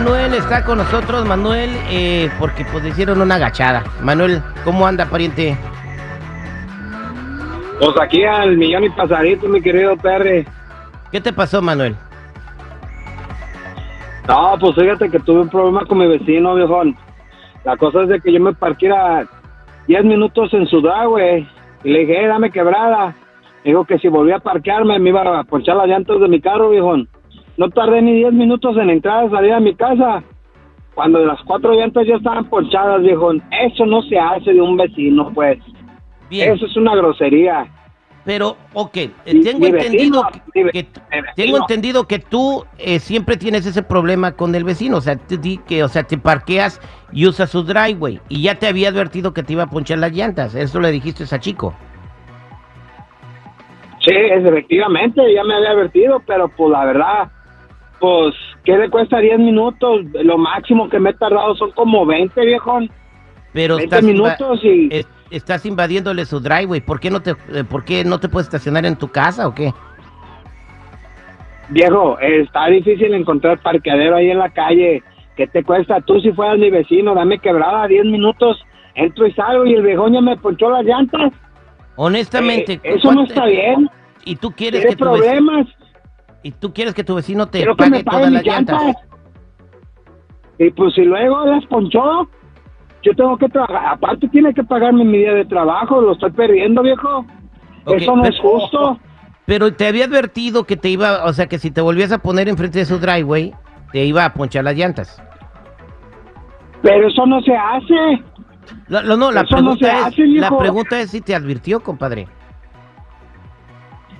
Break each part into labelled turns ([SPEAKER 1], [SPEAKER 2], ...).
[SPEAKER 1] Manuel está con nosotros, Manuel, eh, porque pues le hicieron una agachada. Manuel, ¿cómo anda, pariente?
[SPEAKER 2] Pues aquí al millón y pasadito, mi querido Perry.
[SPEAKER 1] ¿Qué te pasó, Manuel?
[SPEAKER 2] No, pues fíjate que tuve un problema con mi vecino, viejón. La cosa es de que yo me parqué a 10 minutos en su güey. Y le dije, eh, dame quebrada. Dijo que si volvía a parquearme me iba a ponchar las llantas de mi carro, viejón. No tardé ni 10 minutos en entrar y salir a mi casa. Cuando las cuatro llantas ya estaban ponchadas, viejón. Eso no se hace de un vecino, pues.
[SPEAKER 1] Bien.
[SPEAKER 2] Eso es una grosería.
[SPEAKER 1] Pero, ok, eh,
[SPEAKER 2] Mi-
[SPEAKER 1] tengo
[SPEAKER 2] mi
[SPEAKER 1] entendido
[SPEAKER 2] vecino,
[SPEAKER 1] que, tengo entendido que tú eh, siempre tienes ese problema con el vecino, o sea, te que, o sea, te parqueas y usas su driveway y ya te había advertido que te iba a ponchar las llantas. Eso le dijiste a chico.
[SPEAKER 2] Sí, efectivamente, ya me había advertido, pero pues la verdad, pues, ¿qué le cuesta 10 minutos? Lo máximo que me he tardado son como 20, viejón.
[SPEAKER 1] Pero
[SPEAKER 2] 20
[SPEAKER 1] estás,
[SPEAKER 2] minutos y...
[SPEAKER 1] es- estás invadiéndole su driveway. ¿Por qué no te, eh, por qué no te puedes estacionar en tu casa o qué?
[SPEAKER 2] Viejo, está difícil encontrar parqueadero ahí en la calle. ¿Qué te cuesta? Tú si fueras mi vecino, dame quebrada 10 minutos, entro y salgo y el viejón ya me ponchó las llantas.
[SPEAKER 1] Honestamente,
[SPEAKER 2] Eh, eso no
[SPEAKER 1] ¿cuánto-
[SPEAKER 2] está bien.
[SPEAKER 1] Y tú quieres que tu vecino,
[SPEAKER 2] problemas.
[SPEAKER 1] Y tú quieres que tu vecino te
[SPEAKER 2] Quiero
[SPEAKER 1] pague todas las llantas.
[SPEAKER 2] llantas. Y pues si luego las ponchó, yo tengo que trabajar. Aparte tiene que pagarme mi día de trabajo, lo estoy perdiendo, viejo. Eso no
[SPEAKER 1] pero-
[SPEAKER 2] es justo.
[SPEAKER 1] Pero te había advertido que te iba, o sea, que si te volvías a poner enfrente de su driveway, te iba a ponchar las llantas.
[SPEAKER 2] Pero eso no se hace.
[SPEAKER 1] La- lo- no, la
[SPEAKER 2] Eso no
[SPEAKER 1] pregunta
[SPEAKER 2] se
[SPEAKER 1] es,
[SPEAKER 2] hace,
[SPEAKER 1] la pregunta es si te advirtió, compadre.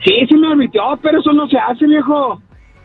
[SPEAKER 2] Sí, sí me advirtió, pero eso no se hace, viejo.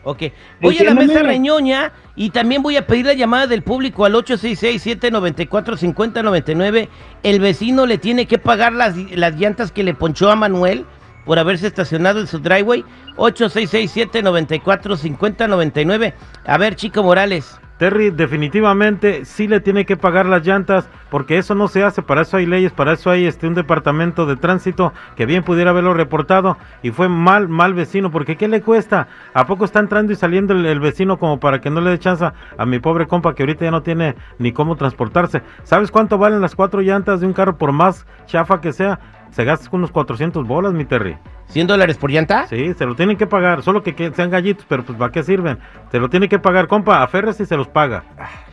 [SPEAKER 1] Ok, voy a la mesa reñoña y también voy a pedir la llamada del público al 866-794-5099. El vecino le tiene que pagar las, las llantas que le ponchó a Manuel por haberse estacionado en su driveway. 866-794-5099. A ver, Chico Morales.
[SPEAKER 3] Terry definitivamente sí le tiene que pagar las llantas porque eso no se hace, para eso hay leyes, para eso hay este un departamento de tránsito que bien pudiera haberlo reportado y fue mal, mal vecino, porque ¿qué le cuesta? ¿A poco está entrando y saliendo el, el vecino como para que no le dé chance a mi pobre compa que ahorita ya no tiene ni cómo transportarse? ¿Sabes cuánto valen las cuatro llantas de un carro por más chafa que sea? Se gasta unos 400 bolas, mi Terry.
[SPEAKER 1] ¿100 dólares por llanta?
[SPEAKER 3] Sí, se lo tienen que pagar, solo que, que sean gallitos, pero pues ¿para qué sirven? Se lo tiene que pagar, compa, aférrese y se los paga.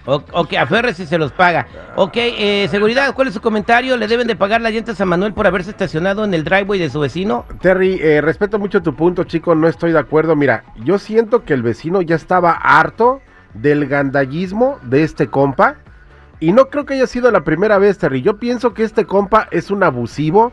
[SPEAKER 1] O- ok, aférrese si se los paga. Ok, eh, seguridad, ¿cuál es su comentario? ¿Le deben de pagar las llantas a Manuel por haberse estacionado en el driveway de su vecino?
[SPEAKER 4] Terry, eh, respeto mucho tu punto, chico, no estoy de acuerdo. Mira, yo siento que el vecino ya estaba harto del gandallismo de este compa. Y no creo que haya sido la primera vez, Terry. Yo pienso que este compa es un abusivo.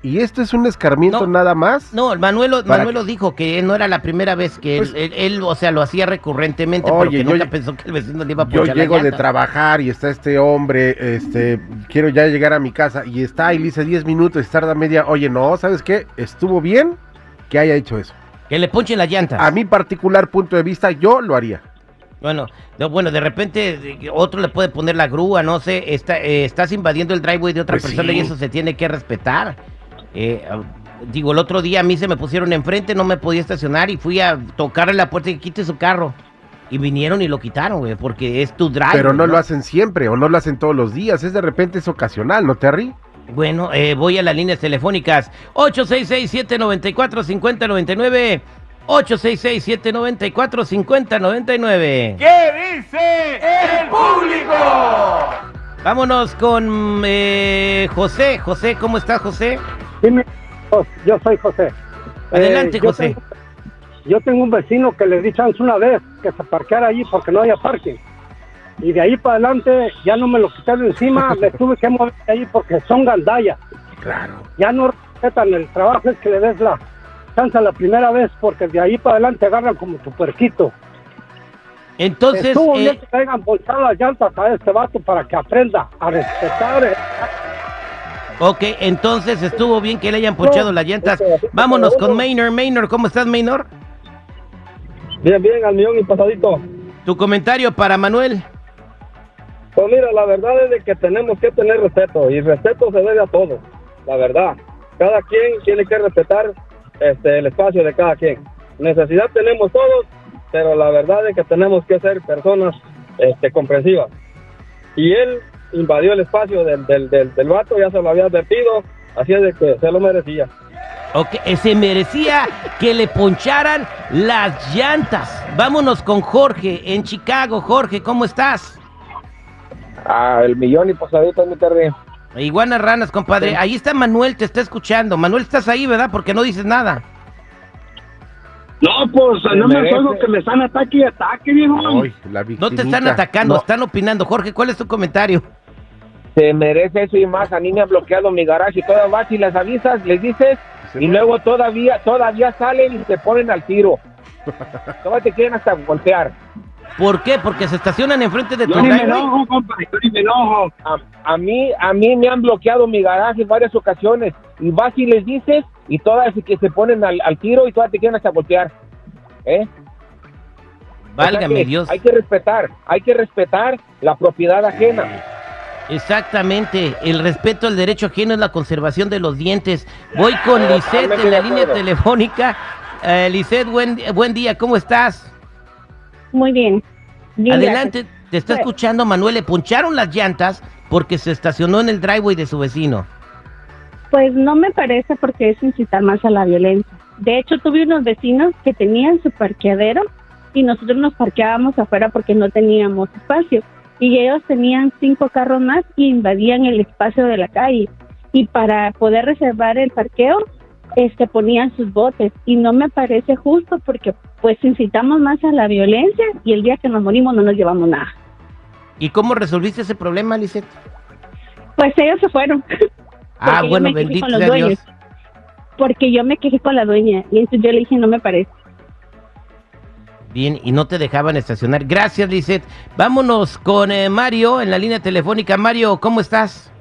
[SPEAKER 4] Y esto es un escarmiento
[SPEAKER 1] No.
[SPEAKER 4] nada más.
[SPEAKER 1] No, Manuel, lo-
[SPEAKER 4] ¿Para
[SPEAKER 1] Manuel
[SPEAKER 4] qué?
[SPEAKER 1] lo dijo, que no era la primera vez que él,
[SPEAKER 4] Pues-
[SPEAKER 1] él- él, o sea, lo hacía recurrentemente,
[SPEAKER 4] Oye,
[SPEAKER 1] que
[SPEAKER 4] yo
[SPEAKER 1] nunca pensó que el vecino le iba a
[SPEAKER 4] Yo
[SPEAKER 1] la
[SPEAKER 4] llego de
[SPEAKER 1] llanta.
[SPEAKER 4] trabajar y está este hombre, este, quiero ya llegar a mi casa y está y le dice 10 minutos y tarda media. Oye, no, ¿sabes qué? Estuvo bien que haya hecho eso.
[SPEAKER 1] Que le ponchen las llantas.
[SPEAKER 4] A mi particular punto de vista, yo lo haría.
[SPEAKER 1] Bueno, de, bueno, de repente otro le puede poner la grúa, no sé, está, eh, estás invadiendo el driveway de otra
[SPEAKER 4] Pues
[SPEAKER 1] persona
[SPEAKER 4] sí.
[SPEAKER 1] y eso se tiene que respetar. Eh, digo, el otro día a mí se me pusieron enfrente, no me podía estacionar y fui a tocarle la puerta y quite su carro. Y vinieron y lo quitaron, güey, porque es tu driveway.
[SPEAKER 4] Pero no lo hacen siempre o no lo hacen todos los días. Es de repente es ocasional, ¿no, Terry?
[SPEAKER 1] Bueno, eh, voy a las líneas telefónicas. 866-794-5099. 866-794-5099.
[SPEAKER 5] ¿Qué dice el público?
[SPEAKER 1] Vámonos con eh, José. José, ¿cómo estás, José?
[SPEAKER 6] Dime, yo soy José.
[SPEAKER 1] Adelante,
[SPEAKER 6] Eh, yo
[SPEAKER 1] José.
[SPEAKER 6] tengo- yo tengo un vecino que le di chance una vez que se parqueara allí porque no había parking. Y de ahí para adelante ya no me lo quité de encima, me tuve que mover de ahí porque son gandallas.
[SPEAKER 4] Claro.
[SPEAKER 6] Ya no respetan el trabajo, es que le des la chance la primera vez porque de ahí para adelante agarran como tu puerquito.
[SPEAKER 1] Entonces,
[SPEAKER 6] Estuvo
[SPEAKER 1] eh,
[SPEAKER 6] bien que bolsado las llantas a este vato para que aprenda a respetar. eh,
[SPEAKER 1] ok, entonces estuvo bien que le hayan ponchado las llantas. Vámonos con Maynor. Maynor, ¿cómo estás, Maynor?
[SPEAKER 2] Bien, bien, al millón y pasadito.
[SPEAKER 1] Tu comentario para Manuel.
[SPEAKER 2] Pues mira, la verdad es de que tenemos que tener respeto y respeto se debe a todos, la verdad. Cada quien tiene que respetar este, el espacio de cada quien. Necesidad tenemos todos
[SPEAKER 7] pero la verdad es que tenemos que ser personas este, comprensivas. Y él invadió el espacio del, del, del, del vato, ya se lo había advertido, así es de que se lo merecía.
[SPEAKER 1] Ok, eh, se merecía que le poncharan las llantas. Vámonos con Jorge en Chicago. Jorge, ¿cómo estás?
[SPEAKER 7] Ah, el millón y pasadito, mi Terry.
[SPEAKER 1] Iguanas ranas, compadre. Ahí está Manuel, te está escuchando. Manuel, estás ahí, ¿verdad? Porque no dices nada.
[SPEAKER 2] No, pues
[SPEAKER 7] Se
[SPEAKER 2] no me oigo que me están ataque y ataque, viejo.
[SPEAKER 4] Ay, la
[SPEAKER 1] No te están atacando,
[SPEAKER 7] No.
[SPEAKER 1] están opinando. Jorge, ¿cuál es tu comentario?
[SPEAKER 7] Se merece eso y más. A mí me han bloqueado mi garaje y todas vas y les avisas, les dices, y luego todavía, todavía salen y se ponen al tiro. Todavía te quieren hasta golpear.
[SPEAKER 1] ¿Por qué? Porque se estacionan enfrente de tu
[SPEAKER 2] Yo ni me
[SPEAKER 1] driveway.
[SPEAKER 2] enojo, compa, yo ni me enojo.
[SPEAKER 7] A, a mí, a mí me han bloqueado mi garaje en varias ocasiones. Y vas y les dices, y todas que se ponen al, al tiro y todas te quieren hasta golpear. ¿Eh? O sea
[SPEAKER 1] Válgame Dios.
[SPEAKER 7] Hay que respetar, hay que respetar la propiedad ajena.
[SPEAKER 1] Exactamente. El respeto al derecho ajeno es la conservación de los dientes. Voy con Lisette en la línea telefónica. Eh, Lisette, buen, buen día, ¿cómo estás?
[SPEAKER 8] Muy bien. Bien,
[SPEAKER 1] Adelante, te está
[SPEAKER 8] Pues-
[SPEAKER 1] escuchando Manuel. Le puncharon las llantas porque se estacionó en el driveway de su vecino.
[SPEAKER 8] Pues no me parece porque es incitar más a la violencia. De hecho, tuve unos vecinos que tenían su parqueadero y nosotros nos parqueábamos afuera porque no teníamos espacio. Y ellos tenían cinco carros más y invadían el espacio de la calle. Y para poder reservar el parqueo, este ponían sus botes. Y no me parece justo porque pues incitamos más a la violencia y el día que nos morimos no nos llevamos nada.
[SPEAKER 1] ¿Y cómo resolviste ese problema, Lisette?
[SPEAKER 8] Pues ellos se fueron.
[SPEAKER 1] Ah, bueno, bendito sea. Dios.
[SPEAKER 8] Porque yo me quejé con la dueña y entonces yo le dije, no me parece.
[SPEAKER 1] Bien, y no te dejaban estacionar. Gracias, Lisette. Vámonos con eh, Mario en la línea telefónica. Mario, ¿cómo estás?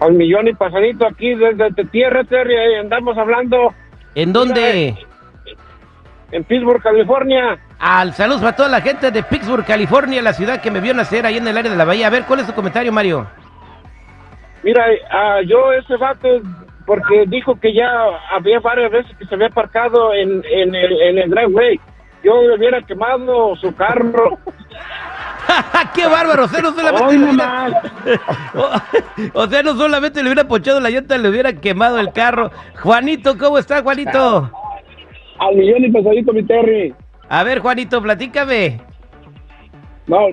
[SPEAKER 7] Al millón y pasadito aquí desde de tierra, Terry, andamos hablando
[SPEAKER 1] ¿En dónde?
[SPEAKER 7] en Pittsburgh, California.
[SPEAKER 1] Al saludos para toda la gente de Pittsburgh, California, la ciudad que me vio nacer ahí en el área de la bahía. A ver, ¿cuál es tu comentario, Mario?
[SPEAKER 7] Mira, ah, yo ese vato, porque dijo que ya había varias veces que se había aparcado en, en, el, en el driveway. Yo le hubiera quemado su carro.
[SPEAKER 1] ¡Qué bárbaro! O sea, no solamente le hubiera,
[SPEAKER 2] nomás.
[SPEAKER 1] o, o sea, no solamente le hubiera ponchado la llanta, le hubiera quemado el carro. Juanito, ¿cómo está, Juanito?
[SPEAKER 2] Al millón y pasadito, mi Terry.
[SPEAKER 1] A ver, Juanito, platícame.
[SPEAKER 2] No,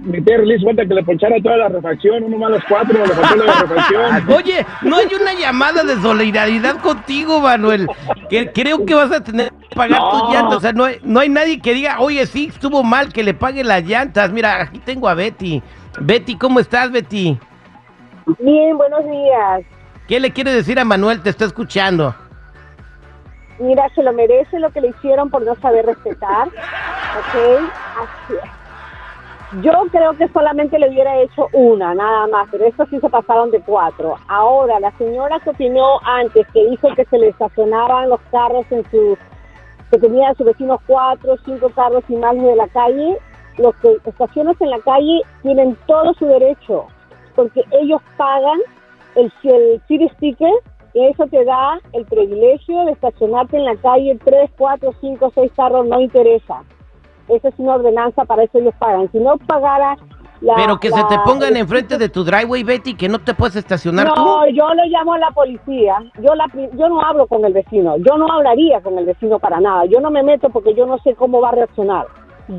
[SPEAKER 2] mi Terry le hizo cuenta que le ponchara toda la refacción, uno más las cuatro, le faltó la refacción.
[SPEAKER 1] Oye, no hay una llamada de solidaridad contigo, Manuel. Que creo que vas a tener pagar
[SPEAKER 2] No.
[SPEAKER 1] tus llantas. O sea, no hay, no hay nadie que diga, oye, sí, estuvo mal que le pague las llantas. Mira, aquí tengo a Betty. Betty, ¿cómo estás, Betty?
[SPEAKER 9] Bien, buenos días.
[SPEAKER 1] ¿Qué le quiere decir a Manuel? Te está escuchando.
[SPEAKER 9] Mira, se lo merece lo que le hicieron por no saber respetar. ¿Ok? Así es. Yo creo que solamente le hubiera hecho una, nada más, pero estos sí se pasaron de cuatro. Ahora, la señora que opinó antes, que dijo que se le estacionaban los carros en su, que tenía a sus vecinos cuatro, cinco carros y más de la calle, los que estacionas en la calle tienen todo su derecho, porque ellos pagan el, el city sticker y eso te da el privilegio de estacionarte en la calle tres, cuatro, cinco, seis carros, no interesa. Esa es una ordenanza, para eso ellos pagan. Si no pagara la...
[SPEAKER 1] Pero que se te pongan enfrente de tu driveway, Betty, que no te puedes estacionar
[SPEAKER 9] No,
[SPEAKER 1] tú.
[SPEAKER 9] yo lo llamo a la policía. Yo, la, yo no hablo con el vecino. Yo no hablaría con el vecino para nada. Yo no me meto porque yo no sé cómo va a reaccionar.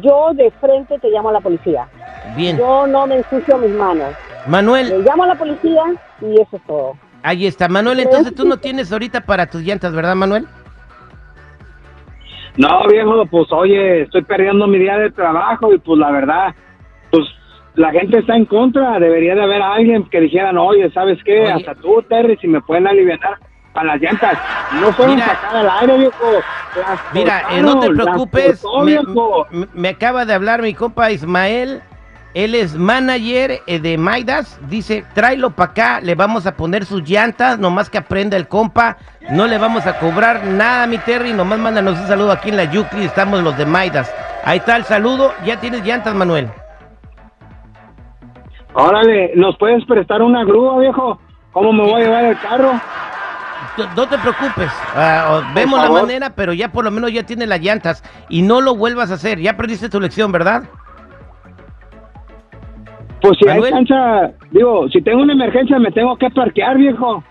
[SPEAKER 9] Yo de frente te llamo a la policía.
[SPEAKER 1] Bien.
[SPEAKER 9] Yo no me ensucio mis manos.
[SPEAKER 1] Manuel,
[SPEAKER 9] Le llamo a la policía y eso es todo.
[SPEAKER 1] ahí está. Manuel, entonces tú no tienes ahorita para tus llantas, ¿verdad, Manuel?
[SPEAKER 2] No, viejo, pues oye, estoy perdiendo mi día de trabajo y pues la verdad, pues la gente está en contra. Debería de haber alguien que dijeran, oye, ¿sabes qué?
[SPEAKER 1] Oye.
[SPEAKER 2] Hasta tú, Terry, si me pueden aliviar para las llantas. No fueron sacar al aire, viejo. Las
[SPEAKER 1] Mira, eh, no te preocupes.
[SPEAKER 2] cortó,
[SPEAKER 1] Me,
[SPEAKER 2] viejo.
[SPEAKER 1] me- me acaba de hablar mi compa Ismael. Él es manager eh, de Maidas. Dice, tráelo para acá, le vamos a poner sus llantas, nomás que aprenda el compa. No le vamos a cobrar nada, mi Terry. Nomás mándanos un saludo aquí en la Yucli. Estamos los de Maidas. Ahí está el saludo. Ya tienes llantas, Manuel.
[SPEAKER 2] Órale, ¿nos puedes prestar una grúa, viejo? ¿Cómo me voy a llevar el carro?
[SPEAKER 1] no te preocupes. o- vemos la manera, pero ya por lo menos ya tiene las llantas. Y no lo vuelvas a hacer. Ya aprendiste tu lección, ¿verdad?
[SPEAKER 2] Pues si
[SPEAKER 1] Manuel.
[SPEAKER 2] hay cancha, digo, si tengo una emergencia me tengo que parquear, viejo.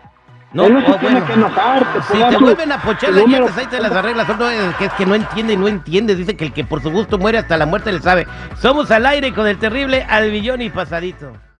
[SPEAKER 1] No,
[SPEAKER 2] Él no se tiene
[SPEAKER 1] bueno.
[SPEAKER 2] que enojar. te
[SPEAKER 1] Si
[SPEAKER 2] ponga
[SPEAKER 1] te
[SPEAKER 2] su-
[SPEAKER 1] vuelven a pochar las llantas, ahí te las arreglas. Otro es que es que no entiende y no entiende. Dice que el que por su gusto muere hasta la muerte le sabe. Somos al aire con el terrible al billón y pasadito.